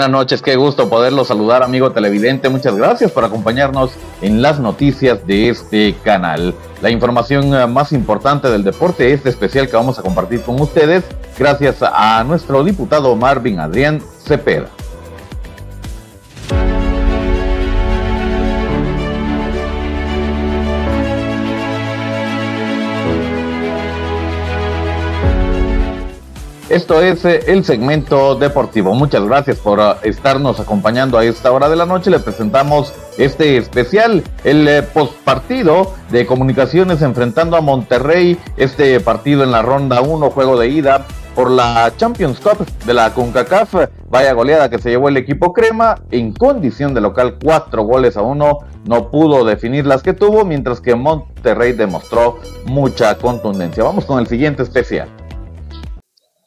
Buenas noches, qué gusto poderlo saludar, amigo televidente. Muchas gracias por acompañarnos en las noticias de este canal. La información eh, más importante del deporte, este especial que vamos a compartir con ustedes, gracias a nuestro diputado Marvin Adrián Cepeda. Esto es eh, el segmento deportivo. Muchas gracias por eh, estarnos acompañando a esta hora de la noche. Le presentamos este especial, el eh, postpartido de comunicaciones enfrentando a Monterrey. Este partido en la ronda 1, juego de ida por la Champions Cup de la CONCACAF. Vaya goleada que se llevó el equipo crema en condición de local, cuatro goles a uno. No pudo definir las que tuvo, mientras que Monterrey demostró mucha contundencia. Vamos con el siguiente especial.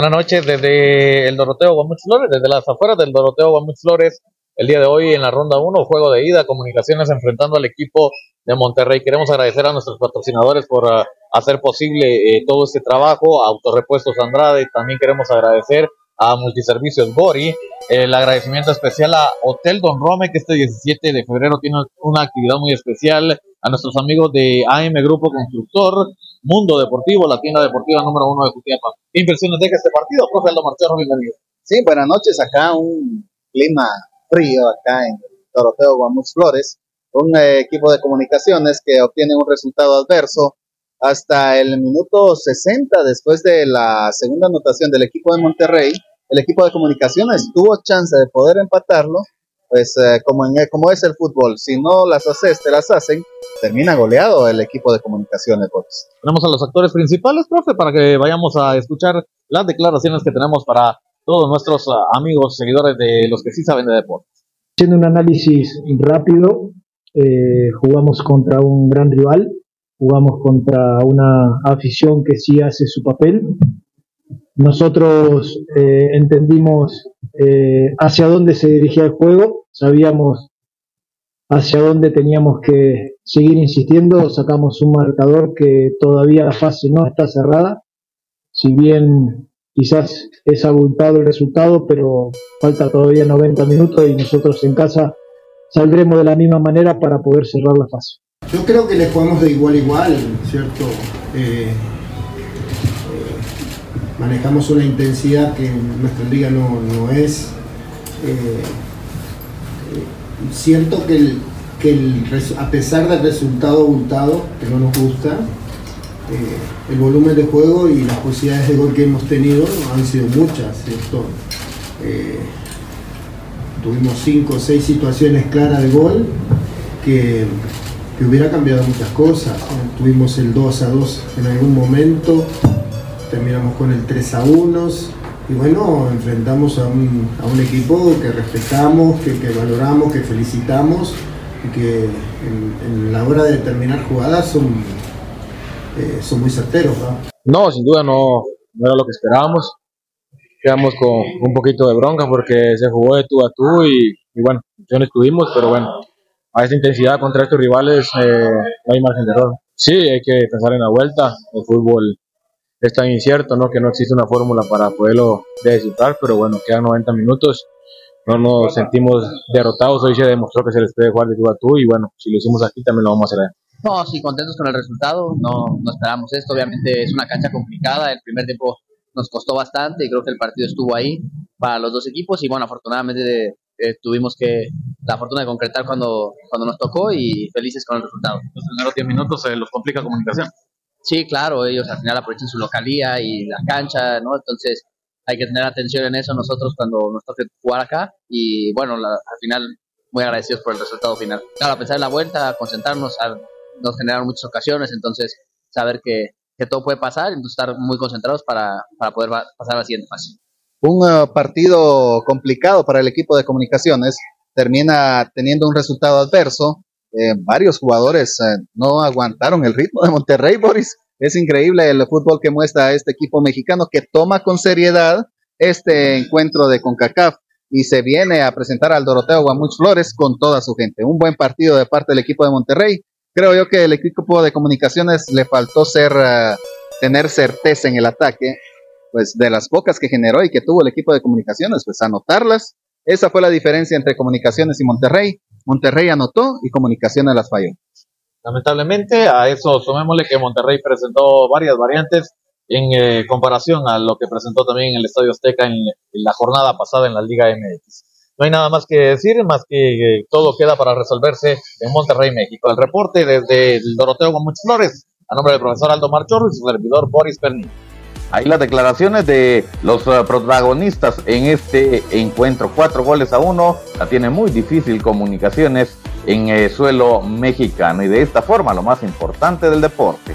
Buenas noches desde el Doroteo Guamuch Flores, desde las afueras del Doroteo Guamuch Flores. El día de hoy en la ronda 1, juego de ida, comunicaciones enfrentando al equipo de Monterrey. Queremos agradecer a nuestros patrocinadores por uh, hacer posible eh, todo este trabajo, a Autorepuestos Andrade. También queremos agradecer a Multiservicios Gori. El agradecimiento especial a Hotel Don Rome, que este 17 de febrero tiene una actividad muy especial. A nuestros amigos de AM Grupo Constructor, Mundo Deportivo, la tienda deportiva número uno de Jutiapa. ¿Qué impresiones deja este partido, profe Aldo Marchero? Bienvenido. Sí, buenas noches. Acá un clima frío, acá en Doroteo Guamus Flores. Un eh, equipo de comunicaciones que obtiene un resultado adverso hasta el minuto 60 después de la segunda anotación del equipo de Monterrey. El equipo de comunicaciones tuvo chance de poder empatarlo, pues eh, como, en, como es el fútbol, si no las haces, te las hacen, termina goleado el equipo de comunicaciones. Pues. Tenemos a los actores principales, profe, para que vayamos a escuchar las declaraciones que tenemos para todos nuestros ah, amigos, seguidores de los que sí saben de deportes. Haciendo un análisis rápido, eh, jugamos contra un gran rival, jugamos contra una afición que sí hace su papel. Nosotros eh, entendimos eh, hacia dónde se dirigía el juego, sabíamos hacia dónde teníamos que seguir insistiendo, sacamos un marcador que todavía la fase no está cerrada, si bien quizás es abultado el resultado, pero falta todavía 90 minutos y nosotros en casa saldremos de la misma manera para poder cerrar la fase. Yo creo que le jugamos de igual a igual, ¿cierto? Eh, manejamos una intensidad que nuestra liga no, es. Eh, siento que, el, que a pesar del resultado abultado, que no nos gusta, eh, el volumen de juego y las posibilidades de gol que hemos tenido han sido muchas, ¿cierto? Eh, tuvimos cinco o seis situaciones claras de gol que, que hubiera cambiado muchas cosas. Tuvimos el 2 a 2 en algún momento, terminamos con el 3 a 1 y bueno, enfrentamos a un, a un equipo que respetamos, que, que, valoramos, que felicitamos y que en, la hora de terminar jugadas son, eh, son muy certeros. ¿no? sin duda no, no era lo que esperábamos. Quedamos con un poquito de bronca porque se jugó de tú a tú y, y bueno, no estuvimos, pero bueno, a esa intensidad contra estos rivales eh, no hay margen de error. Sí, hay que pensar en la vuelta. El fútbol es tan incierto, ¿no? Que no existe una fórmula para poderlo descifrar, pero bueno, quedan 90 minutos, no nos sentimos derrotados, hoy se demostró que se les puede jugar de tú a tú y bueno, si lo hicimos aquí también lo vamos a hacer ahí. No, sí, contentos con el resultado, no, no esperamos esto, obviamente es una cancha complicada, el primer tiempo nos costó bastante y creo que el partido estuvo ahí para los dos equipos y bueno, afortunadamente eh, tuvimos que la fortuna de concretar cuando, cuando nos tocó y felices con el resultado. Los primeros 10 minutos se los complica comunicación. Sí, claro, ellos al final aprovechan su localía y la cancha, ¿no? Entonces hay que tener atención en eso nosotros cuando nos toque jugar acá y bueno, al final muy agradecidos por el resultado final. Claro, a pesar de la vuelta, concentrarnos, nos generaron muchas ocasiones, entonces saber que, que todo puede pasar, entonces estar muy concentrados para, para poder pasar a la siguiente fase. Un uh, partido complicado para el equipo de comunicaciones, termina teniendo un resultado adverso, eh, varios jugadores eh, no aguantaron el ritmo de Monterrey, Boris. Es increíble el fútbol que muestra este equipo mexicano que toma con seriedad este encuentro de CONCACAF y se viene a presentar al Doroteo Guamuch Flores con toda su gente. Un buen partido de parte del equipo de Monterrey. Creo yo que el equipo de comunicaciones le faltó ser, uh, tener certeza en el ataque, pues de las pocas que generó y que tuvo el equipo de comunicaciones, pues anotarlas Esa fue la diferencia entre Comunicaciones y Monterrey. Monterrey anotó y Comunicaciones las falló. Lamentablemente, a eso sumémosle que Monterrey presentó varias variantes en eh, comparación a lo que presentó también el Estadio Azteca en, la jornada pasada en la Liga MX. No hay nada más que decir, más que todo queda para resolverse en Monterrey, México. El reporte desde el Doroteo muchas flores, a nombre del profesor Aldo Marchorro y su servidor Boris Perni. Ahí las declaraciones de los eh, protagonistas en este encuentro. Cuatro goles a uno. La tiene muy difícil comunicaciones en el suelo mexicano. Y de esta forma, lo más importante del deporte.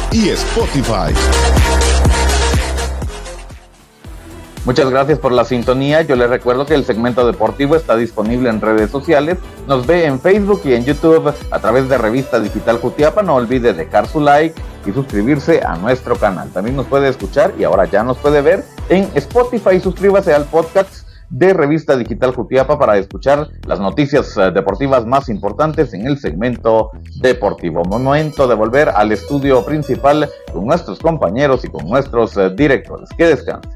y Spotify. Muchas gracias por la sintonía. Yo les recuerdo que el segmento deportivo está disponible en redes sociales. Nos ve en Facebook y en YouTube a través de Revista Digital Jutiapa. No olvide dejar su like y suscribirse a nuestro canal. También nos puede escuchar y ahora ya nos puede ver en Spotify. Suscríbase al podcast de Revista Digital Jutiapa para escuchar las noticias eh, deportivas más importantes en el segmento deportivo. Momento de volver al estudio principal con nuestros compañeros y con nuestros eh, directores. Que descansen.